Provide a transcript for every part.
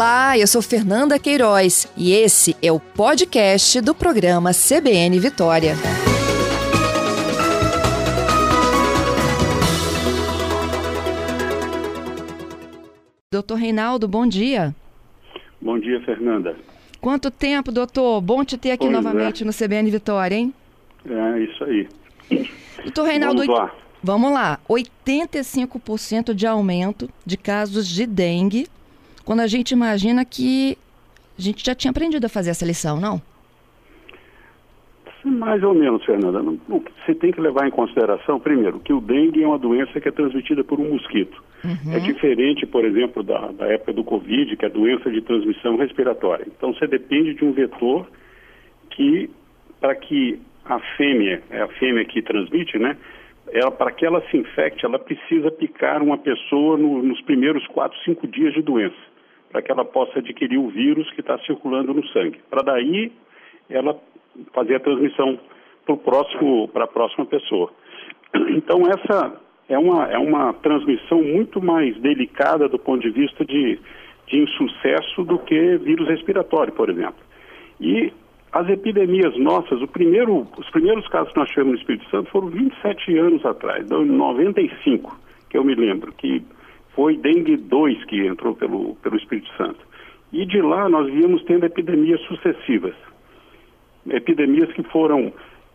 Olá, eu sou Fernanda Queiroz e esse é o podcast do programa CBN Vitória. Doutor Reinaldo, bom dia. Bom dia, Fernanda. Quanto tempo, doutor? Bom te ter aqui pois novamente é. no CBN Vitória, hein? É, isso aí. Doutor Reinaldo, vamos lá. Vamos lá. 85% de aumento de casos de dengue, quando a gente imagina que a gente já tinha aprendido a fazer essa lição, não? Mais ou menos, Fernanda. Você tem que levar em consideração, primeiro, que o dengue é uma doença que é transmitida por um mosquito. Uhum. É diferente, por exemplo, da, da época do Covid, que é doença de transmissão respiratória. Então, você depende de um vetor que, para que a fêmea, é a fêmea que transmite, né? Ela, para que ela se infecte, ela precisa picar uma pessoa no, nos primeiros quatro, cinco dias de doença, para que ela possa adquirir o vírus que está circulando no sangue. Para daí ela fazer a transmissão para a próxima pessoa. Então essa é uma, é uma transmissão muito mais delicada do ponto de vista de, de insucesso do que vírus respiratório, por exemplo. E as epidemias nossas, primeiro, os primeiros casos que nós tivemos no Espírito Santo foram 27 anos atrás, então, em 95, que eu me lembro, que foi dengue 2 que entrou pelo, pelo Espírito Santo. E de lá nós víamos tendo epidemias sucessivas. Epidemias que foram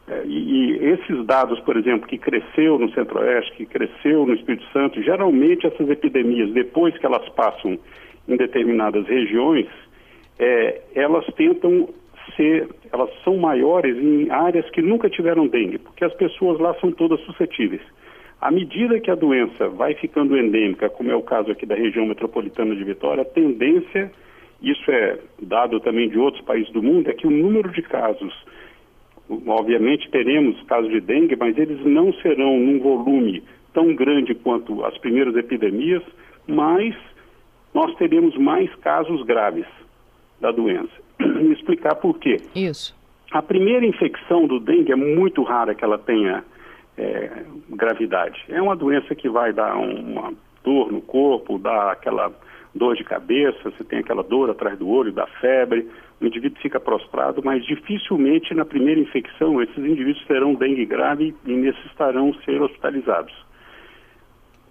é, e, e, esses dados, por exemplo, que cresceu no Centro-Oeste, que cresceu no Espírito Santo, geralmente essas epidemias, depois que elas passam em determinadas regiões, é, elas tentam ser, elas são maiores em áreas que nunca tiveram dengue, porque as pessoas lá são todas suscetíveis. À medida que a doença vai ficando endêmica, como é o caso aqui da região metropolitana de Vitória, a tendência, isso é dado também de outros países do mundo, é que o número de casos obviamente teremos casos de dengue, mas eles não serão num volume tão grande quanto as primeiras epidemias, mas nós teremos mais casos graves da doença. Explicar por quê. Isso. A primeira infecção do dengue é muito rara que ela tenha é, gravidade. É uma doença que vai dar uma dor no corpo, dar aquela dor de cabeça, você tem aquela dor atrás do olho, da febre, o indivíduo fica prostrado, mas dificilmente na primeira infecção esses indivíduos terão dengue grave e necessitarão ser hospitalizados.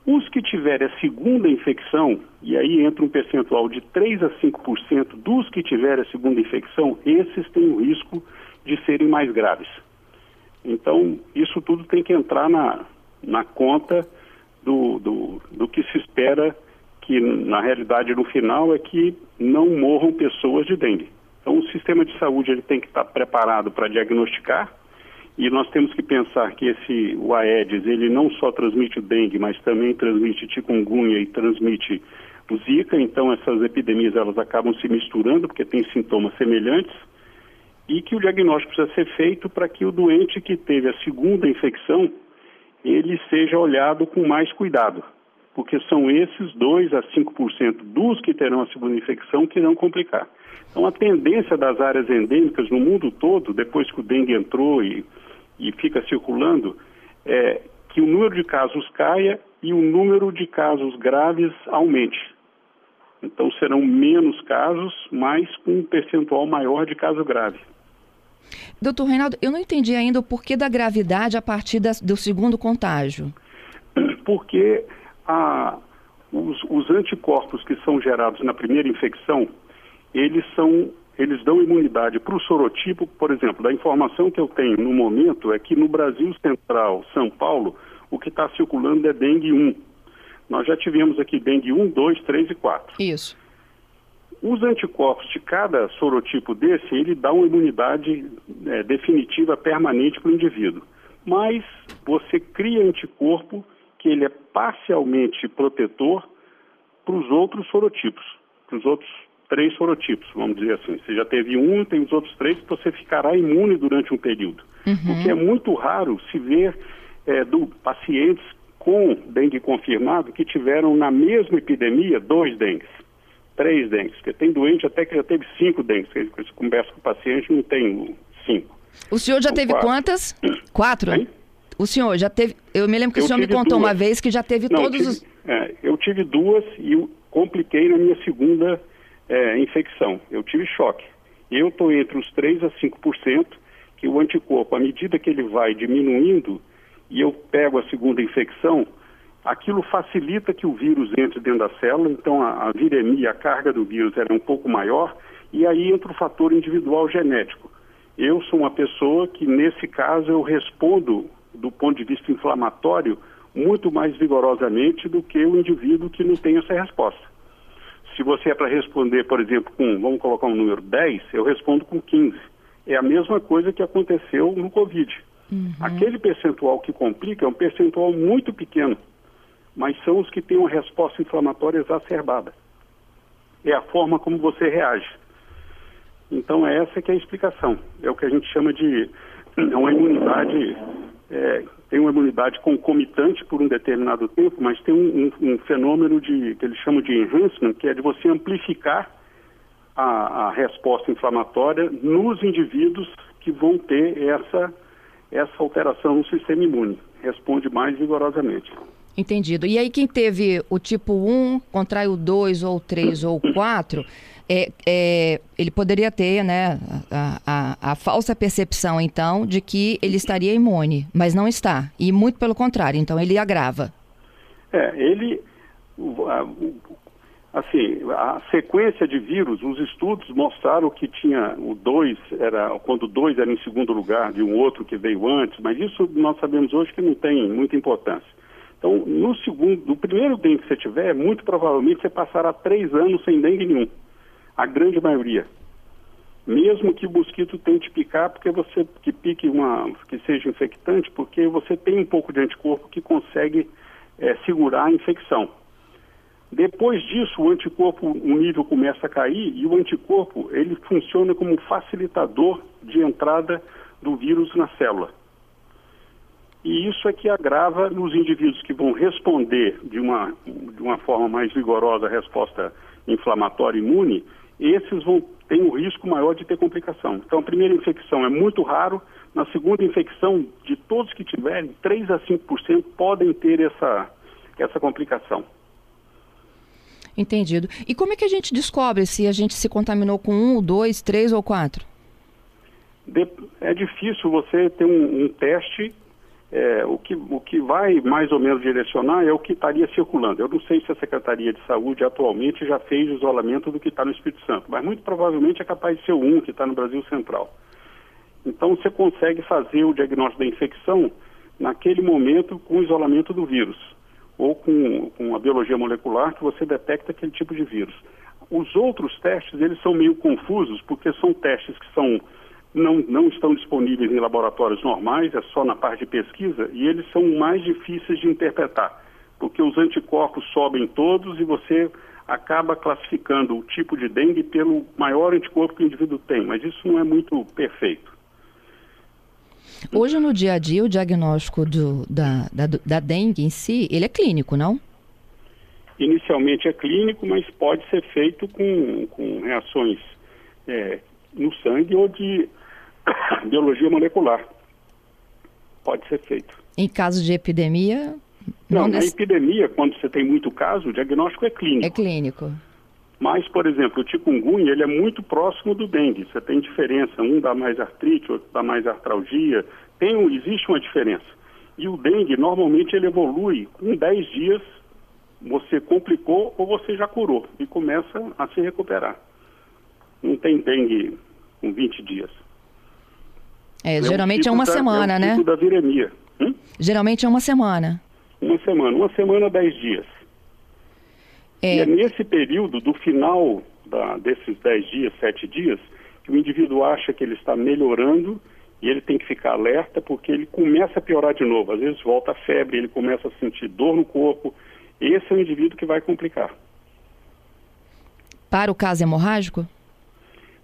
Os que tiverem a segunda infecção, e aí entra um percentual de 3 a 5% dos que tiverem a segunda infecção, esses têm o risco de serem mais graves. Então, isso tudo tem que entrar na, na conta do, do, do que se espera que na realidade no final é que não morram pessoas de dengue. Então o sistema de saúde ele tem que estar preparado para diagnosticar e nós temos que pensar que esse o Aedes ele não só transmite o dengue, mas também transmite chikungunya e transmite o Zika. Então essas epidemias elas acabam se misturando porque têm sintomas semelhantes e que o diagnóstico precisa ser feito para que o doente que teve a segunda infecção ele seja olhado com mais cuidado porque são esses 2 a 5% dos que terão a segunda infecção que irão complicar. Então, a tendência das áreas endêmicas no mundo todo, depois que o dengue entrou e, e fica circulando, é que o número de casos caia e o número de casos graves aumente. Então, serão menos casos, mas com um percentual maior de caso grave. Doutor Reinaldo, eu não entendi ainda o porquê da gravidade a partir da, do segundo contágio. Porque a, os, os, anticorpos que são gerados na primeira infecção, eles são eles dão imunidade para o sorotipo, por exemplo, da informação que eu tenho no momento é que no Brasil Central, São Paulo, o que está circulando é dengue 1. Nós já tivemos aqui dengue 1, 2, 3 e 4. Isso. Os anticorpos de cada sorotipo desse, ele dá uma imunidade é, definitiva permanente para o indivíduo. Mas você cria anticorpo que ele é parcialmente protetor para os outros sorotipos, para os outros três sorotipos, vamos dizer assim. Você já teve um, tem os outros três, você ficará imune durante um período. Uhum. O que é muito raro se ver é, do pacientes com dengue confirmado que tiveram na mesma epidemia dois dengues, três dengues, porque tem doente até que já teve cinco dengues, que você conversa com o paciente não tem cinco. O senhor já teve quatro. quantas? Quatro? Hein? O senhor já teve. Eu me lembro que eu o senhor me contou duas. uma vez que já teve Não, todos tive, os. É, eu tive duas e eu compliquei na minha segunda é, infecção, eu tive choque. Eu estou entre os 3% a 5%, que o anticorpo, à medida que ele vai diminuindo e eu pego a segunda infecção, aquilo facilita que o vírus entre dentro da célula, então a, a viremia, a carga do vírus era um pouco maior, e aí entra o fator individual genético. Eu sou uma pessoa que, nesse caso, eu respondo, do ponto de vista inflamatório, muito mais vigorosamente do que o indivíduo que não tem essa resposta. Se você é para responder, por exemplo, com, vamos colocar um número 10, eu respondo com 15. É a mesma coisa que aconteceu no Covid. Uhum. Aquele percentual que complica é um percentual muito pequeno, mas são os que têm uma resposta inflamatória exacerbada. É a forma como você reage. Então, é essa que é a explicação. É o que a gente chama de é uma imunidade é, tem uma imunidade concomitante por um determinado tempo, mas tem um, um, um, fenômeno de, que eles chamam de enhancement, que é de você amplificar a, a, resposta inflamatória nos indivíduos que vão ter essa, essa alteração no sistema imune. Responde mais vigorosamente. Entendido. E aí quem teve o tipo 1, contrai o 2 ou 3 ou 4, é, é, ele poderia ter né, a, a, a, falsa percepção, então, de que ele estaria imune, mas não está. E muito pelo contrário, então ele agrava. É, ele. Assim, a sequência de vírus, os estudos mostraram que tinha o 2, era, quando o 2 era em segundo lugar de um outro que veio antes, mas isso nós sabemos hoje que não tem muita importância. Então, no segundo, no primeiro dengue que você tiver, muito provavelmente você passará três anos sem dengue nenhum. A grande maioria. Mesmo que o mosquito tente picar, porque você que pique uma, que seja infectante, porque você tem um pouco de anticorpo que consegue é, segurar a infecção. Depois disso, o anticorpo, o nível começa a cair e o anticorpo ele funciona como facilitador de entrada do vírus na célula. E isso é que agrava nos indivíduos que vão responder de uma, de uma forma mais vigorosa à resposta inflamatória imune, esses vão ter um risco maior de ter complicação. Então, a primeira infecção é muito raro, na segunda infecção, de todos que tiverem, 3 a 5% podem ter essa, essa complicação. Entendido. E como é que a gente descobre se a gente se contaminou com um, dois, três ou quatro? De, é difícil você ter um, um teste é, o, que, o que vai mais ou menos direcionar é o que estaria circulando. Eu não sei se a Secretaria de Saúde atualmente já fez o isolamento do que está no Espírito Santo, mas muito provavelmente é capaz de ser um que está no Brasil Central. Então você consegue fazer o diagnóstico da infecção naquele momento com o isolamento do vírus ou com, com a biologia molecular que você detecta aquele tipo de vírus. Os outros testes, eles são meio confusos porque são testes que são não, não estão disponíveis em laboratórios normais, é só na parte de pesquisa, e eles são mais difíceis de interpretar, porque os anticorpos sobem todos e você acaba classificando o tipo de dengue pelo maior anticorpo que o indivíduo tem, mas isso não é muito perfeito. Hoje, no dia a dia, o diagnóstico do, da, da, da dengue em si, ele é clínico, não? Inicialmente é clínico, mas pode ser feito com, com reações é, no sangue ou de biologia molecular. Pode ser feito. Em caso de epidemia? Não, não na epidemia, quando você tem muito caso, o diagnóstico é clínico. É clínico. Mas, por exemplo, o chikungunya, ele é muito próximo do dengue. Você tem diferença, um dá mais artrite, outro dá mais artralgia. Tem, existe uma diferença. E o dengue, normalmente, ele evolui com 10 dias, você complicou ou você já curou e começa a se recuperar. Não tem dengue com 20 dias. É, é geralmente tipo é uma da, semana, é né? Tipo da viremia. Hum? Geralmente é uma semana. Uma semana, uma semana, dez dias. É... E é nesse período, do final da, desses dez dias, sete dias, que o indivíduo acha que ele está melhorando e ele tem que ficar alerta porque ele começa a piorar de novo. Às vezes volta a febre, ele começa a sentir dor no corpo. Esse é o indivíduo que vai complicar. Para o caso hemorrágico?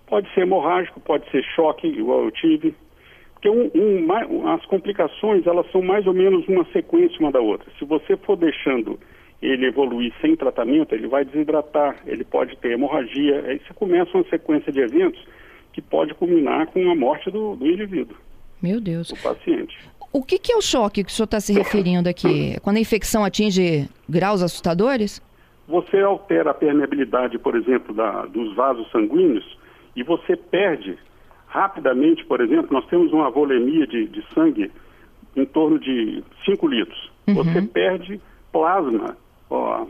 Pode ser hemorrágico, pode ser choque, igual eu tive. Porque um, um, as complicações, elas são mais ou menos uma sequência uma da outra. Se você for deixando ele evoluir sem tratamento, ele vai desidratar, ele pode ter hemorragia. Aí você começa uma sequência de eventos que pode culminar com a morte do, do indivíduo. Meu Deus. Do paciente. O que, que é o choque que o senhor está se referindo aqui? Quando a infecção atinge graus assustadores? você altera a permeabilidade, por exemplo, da, dos vasos sanguíneos e você perde rapidamente, por exemplo, nós temos uma volemia de, de sangue em torno de 5 litros. Uhum. Você perde plasma, ó,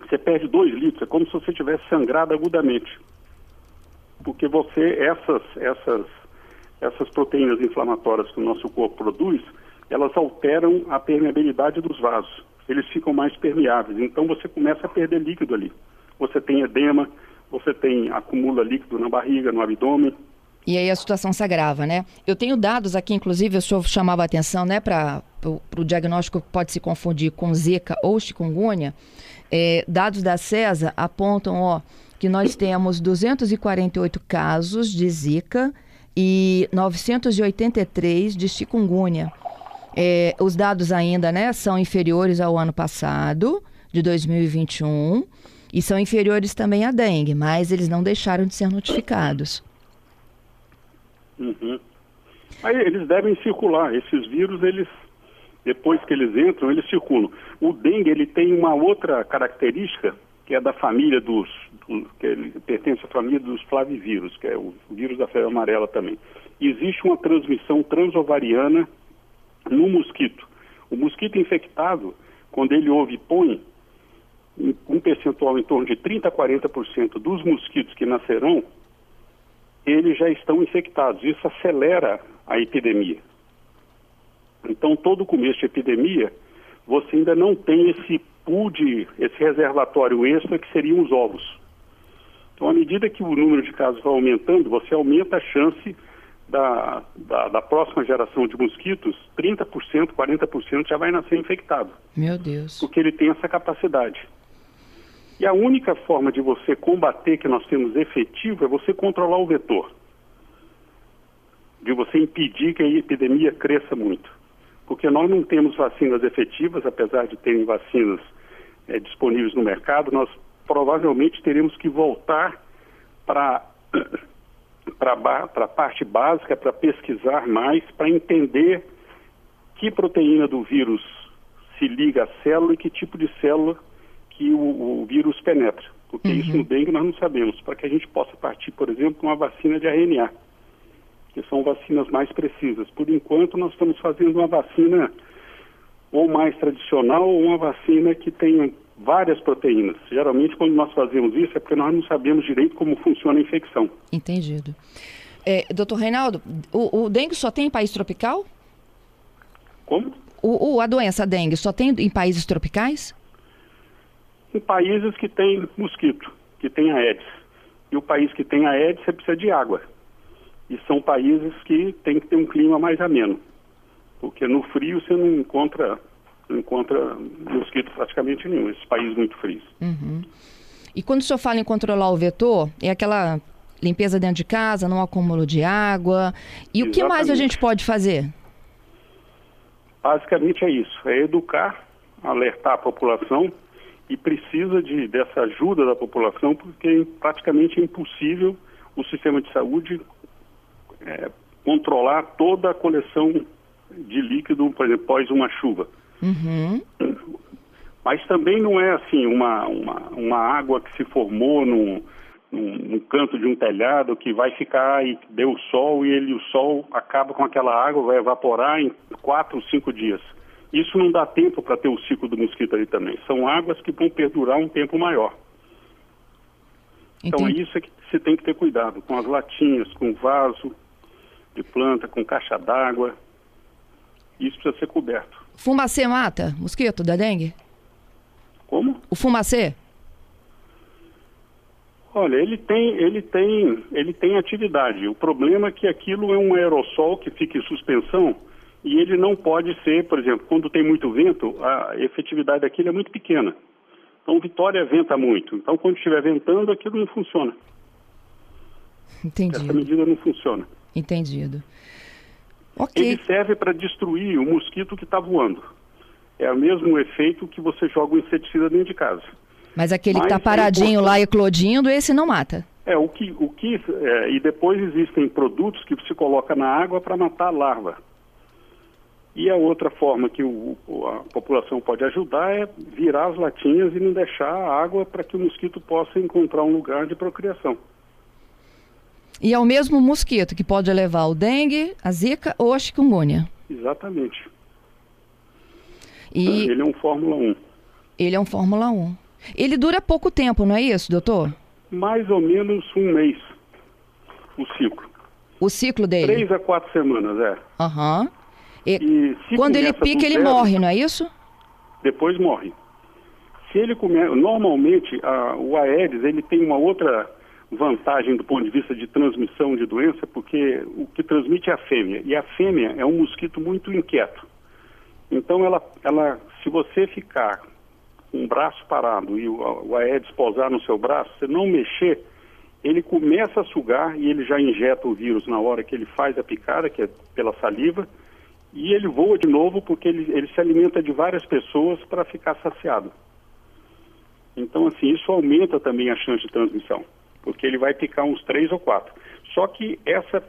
você perde 2 litros, é como se você tivesse sangrado agudamente. Porque você, essas, essas, essas proteínas inflamatórias que o nosso corpo produz, elas alteram a permeabilidade dos vasos. Eles ficam mais permeáveis. Então você começa a perder líquido ali. Você tem edema, você tem acumula líquido na barriga, no abdômen. E aí a situação se agrava, né? Eu tenho dados aqui, inclusive, o senhor chamava a atenção, né, para o diagnóstico pode se confundir com Zika ou chikungunya. É, dados da CESA apontam, ó, que nós temos 248 casos de Zika e 983 de chikungunya. É, os dados ainda né, são inferiores ao ano passado, de 2021, e são inferiores também à dengue, mas eles não deixaram de ser notificados. Uhum. Aí eles devem circular. Esses vírus, eles depois que eles entram, eles circulam. O dengue ele tem uma outra característica que é da família dos, do, que ele pertence à família dos flavivírus, que é o vírus da febre amarela também. Existe uma transmissão transovariana no mosquito. O mosquito infectado, quando ele ouve põe, um percentual em torno de 30 a 40% dos mosquitos que nascerão, eles já estão infectados. Isso acelera a epidemia. Então, todo começo de epidemia, você ainda não tem esse pool de, esse reservatório extra que seriam os ovos. Então, à medida que o número de casos vai aumentando, você aumenta a chance da, da, da, próxima geração de mosquitos, 30%, 40% já vai nascer infectado. Meu Deus. Porque ele tem essa capacidade. E a única forma de você combater que nós temos efetivo é você controlar o vetor. De você impedir que a epidemia cresça muito. Porque nós não temos vacinas efetivas, apesar de terem vacinas é, disponíveis no mercado, nós provavelmente teremos que voltar para para a parte básica, para pesquisar mais, para entender que proteína do vírus se liga à célula e que tipo de célula que o, o vírus penetra. Porque uhum. isso no dengue nós não sabemos, para que a gente possa partir, por exemplo, com uma vacina de RNA, que são vacinas mais precisas. Por enquanto, nós estamos fazendo uma vacina ou mais tradicional ou uma vacina que tenha várias proteínas. Geralmente, quando nós fazemos isso, é porque nós não sabemos direito como funciona a infecção. Entendido. É, doutor Reinaldo, o, o dengue só tem em país tropical? Como? O, o, a doença dengue só tem em países tropicais? Em países que tem mosquito, que tem Aedes. E o país que tem Aedes, você precisa de água. E são países que tem que ter um clima mais ameno. Porque no frio você não encontra não encontra mosquito praticamente nenhum, esses países muito frios. Uhum. E quando o senhor fala em controlar o vetor, é aquela limpeza dentro de casa, não acúmulo de água. E Exatamente. o que mais a gente pode fazer? Basicamente é isso, é educar, alertar a população e precisa de, dessa ajuda da população porque é praticamente é impossível o sistema de saúde é, controlar toda a coleção de líquido, por exemplo, após uma chuva. Uhum. Mas também não é assim uma, uma, uma água que se formou num, num, num, canto de um telhado que vai ficar e deu sol e ele, o sol acaba com aquela água, vai evaporar em quatro ou cinco dias. Isso não dá tempo para ter o ciclo do mosquito ali também. São águas que vão perdurar um tempo maior. Então é isso que se tem que ter cuidado com as latinhas, com vaso de planta, com caixa d'água. Isso precisa ser coberto. Fumacê mata mosquito da dengue? Como? O fumacê? Olha, ele tem, ele tem, ele tem atividade. O problema é que aquilo é um aerossol que fica em suspensão e ele não pode ser, por exemplo, quando tem muito vento, a efetividade daquilo é muito pequena. Então, Vitória venta muito. Então, quando estiver ventando, aquilo não funciona. Entendido. Essa medida não funciona. Entendido. Okay. Ele serve para destruir o mosquito que está voando. É o mesmo efeito que você joga o inseticida dentro de casa. Mas aquele Mas que está paradinho é lá eclodindo, esse não mata. É, o que. O que é, e depois existem produtos que se coloca na água para matar a larva. E a outra forma que o, a população pode ajudar é virar as latinhas e não deixar a água para que o mosquito possa encontrar um lugar de procriação. E é o mesmo mosquito que pode levar o dengue, a zika ou a chikungunya? Exatamente. E ele é um Fórmula 1. Ele é um Fórmula 1. Ele dura pouco tempo, não é isso, doutor? Mais ou menos um mês, o ciclo. O ciclo dele? Três a quatro semanas, é. Aham. Uhum. E, e quando ele pica, ele zero, morre, não é isso? Depois morre. Se ele começa, normalmente a, o Aedes ele tem uma outra vantagem do ponto de vista de transmissão de doença, porque o que transmite é a fêmea e a fêmea é um mosquito muito inquieto. Então ela, ela, se você ficar com o braço parado e o, o Aedes pousar no seu braço, você não mexer, ele começa a sugar e ele já injeta o vírus na hora que ele faz a picada, que é pela saliva e ele voa de novo porque ele, ele se alimenta de várias pessoas para ficar saciado. Então, assim, isso aumenta também a chance de transmissão, porque ele vai picar uns três ou quatro. Só que essa,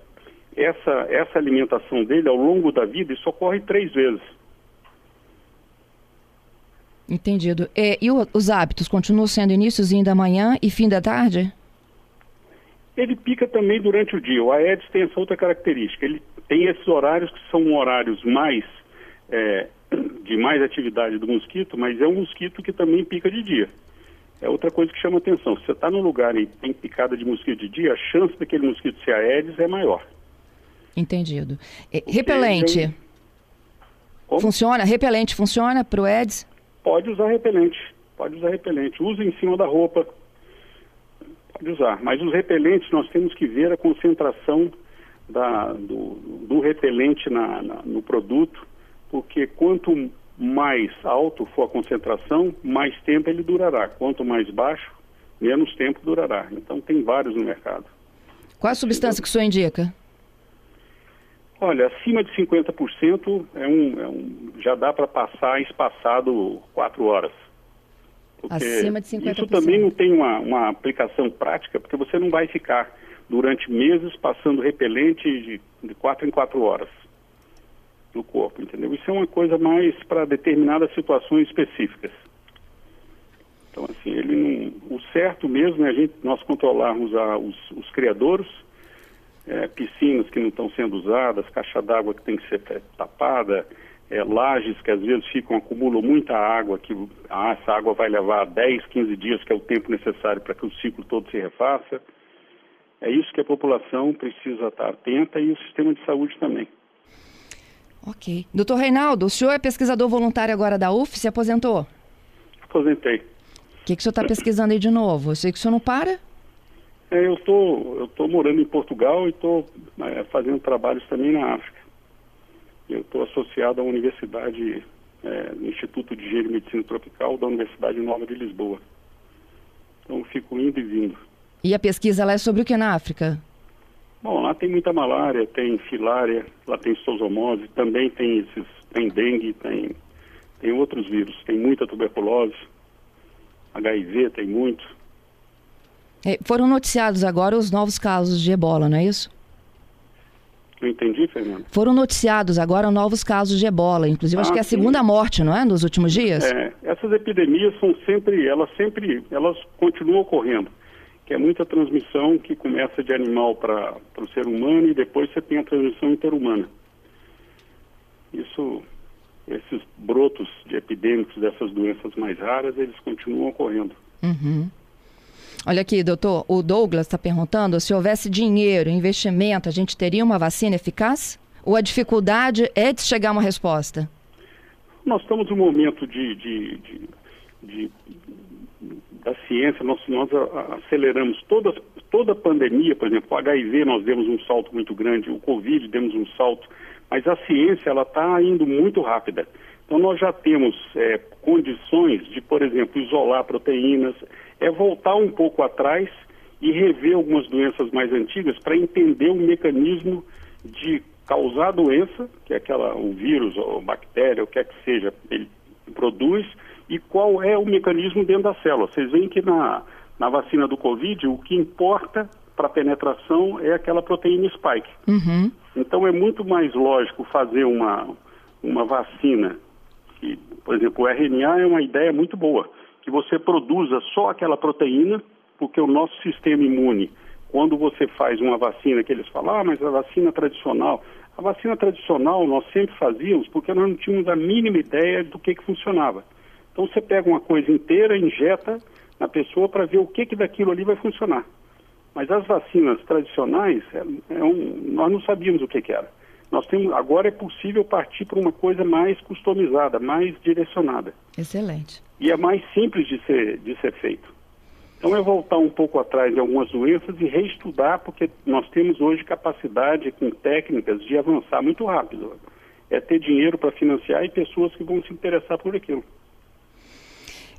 essa, essa alimentação dele, ao longo da vida, isso ocorre três vezes. Entendido. É, e o, os hábitos continuam sendo iníciozinho da manhã e fim da tarde? Ele pica também durante o dia. O Aedes tem essa outra característica. Ele tem esses horários que são horários mais é, de mais atividade do mosquito, mas é um mosquito que também pica de dia. É outra coisa que chama atenção. Se você está num lugar e tem picada de mosquito de dia, a chance daquele mosquito ser Aedes é maior. Entendido. É, repelente. Funciona? Repelente funciona para o Aedes? Pode usar repelente. Pode usar repelente. Usa em cima da roupa. Pode usar. Mas os repelentes nós temos que ver a concentração da, do, do repelente na, na, no produto, porque quanto mais alto for a concentração, mais tempo ele durará. Quanto mais baixo, menos tempo durará. Então tem vários no mercado. Qual a substância que o senhor indica? Olha, acima de 50% é um, é um, já dá para passar espaçado quatro horas. Acima de 50%. Isso também não tem uma, uma aplicação prática, porque você não vai ficar durante meses passando repelente de, de quatro em quatro horas no corpo, entendeu? Isso é uma coisa mais para determinadas situações específicas. Então, assim, ele não, o certo mesmo é a gente, nós controlarmos a, os, os criadouros, é, piscinas que não estão sendo usadas, caixa d'água que tem que ser tapada, é, lajes que às vezes ficam, acumulam muita água, que ah, essa água vai levar 10, 15 dias, que é o tempo necessário para que o ciclo todo se refaça. É isso que a população precisa estar atenta e o sistema de saúde também. Ok. Doutor Reinaldo, o senhor é pesquisador voluntário agora da UF, se aposentou? Aposentei. O que, que o senhor está pesquisando aí de novo? Eu sei que o senhor não para? É, eu tô, estou morando em Portugal e estou é, fazendo trabalhos também na África. Eu estou associado à Universidade, é, Instituto de Engenharia e Medicina Tropical da Universidade Nova de Lisboa. Então, fico indo e vindo. E a pesquisa lá é sobre o que na África? Bom, lá tem muita malária, tem filária, lá tem zoosomose, também tem esses, tem dengue, tem, tem outros vírus, tem muita tuberculose, HIV tem muito. É, foram noticiados agora os novos casos de ebola, não é isso? Não entendi, Fernando. Foram noticiados agora novos casos de ebola, inclusive ah, acho que é a sim. segunda morte, não é, nos últimos dias? É, essas epidemias são sempre, elas sempre, elas continuam ocorrendo, que é muita transmissão que começa de animal para o ser humano e depois você tem a transmissão interhumana. Isso, esses brotos de epidêmicos dessas doenças mais raras, eles continuam ocorrendo. Uhum. Olha aqui, doutor, o Douglas está perguntando se houvesse dinheiro, investimento, a gente teria uma vacina eficaz? Ou a dificuldade é de chegar a uma resposta? Nós estamos num momento de, de, de, de da ciência, nós, nós aceleramos toda, toda a pandemia, por exemplo, o HIV nós demos um salto muito grande, o Covid demos um salto, mas a ciência ela está indo muito rápida. Então nós já temos é, condições de, por exemplo, isolar proteínas, é voltar um pouco atrás e rever algumas doenças mais antigas para entender o mecanismo de causar doença, que é aquela, o vírus ou bactéria, o que é que seja, ele produz, e qual é o mecanismo dentro da célula. Vocês veem que na, na vacina do Covid, o que importa para a penetração é aquela proteína spike. Uhum. Então é muito mais lógico fazer uma, uma vacina, que, por exemplo, o RNA é uma ideia muito boa, que você produza só aquela proteína, porque o nosso sistema imune, quando você faz uma vacina, que eles falam, ah, mas a vacina tradicional. A vacina tradicional nós sempre fazíamos porque nós não tínhamos a mínima ideia do que, que funcionava. Então você pega uma coisa inteira, injeta na pessoa para ver o que, que daquilo ali vai funcionar. Mas as vacinas tradicionais, é, é um, nós não sabíamos o que, que era. Nós temos, agora é possível partir para uma coisa mais customizada, mais direcionada. Excelente. E é mais simples de ser, de ser feito. Então é voltar um pouco atrás de algumas doenças e reestudar, porque nós temos hoje capacidade com técnicas de avançar muito rápido. É ter dinheiro para financiar e pessoas que vão se interessar por aquilo.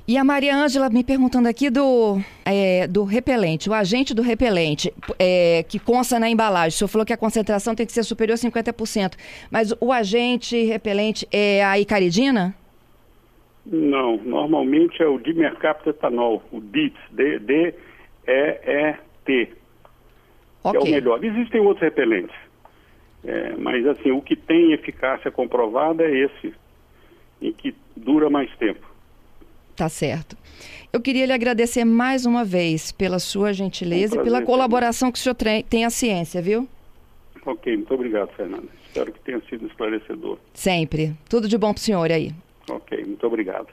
E a Maria Ângela me perguntando aqui do, é, do repelente, o agente do repelente, é, que consta na embalagem. O senhor falou que a concentração tem que ser superior a 50%. Mas o agente repelente é a icaridina? Não, normalmente é o dimercaptoetanol, o DIT, D-E-E-T, okay. que é o melhor. Existem outros repelentes, é, mas assim, o que tem eficácia comprovada é esse, e que dura mais tempo. Tá certo. Eu queria lhe agradecer mais uma vez pela sua gentileza um e pela colaboração que o senhor tem à ciência, viu? Ok, muito obrigado, Fernanda. Espero que tenha sido esclarecedor. Sempre. Tudo de bom para o senhor aí. Ok, muito obrigado.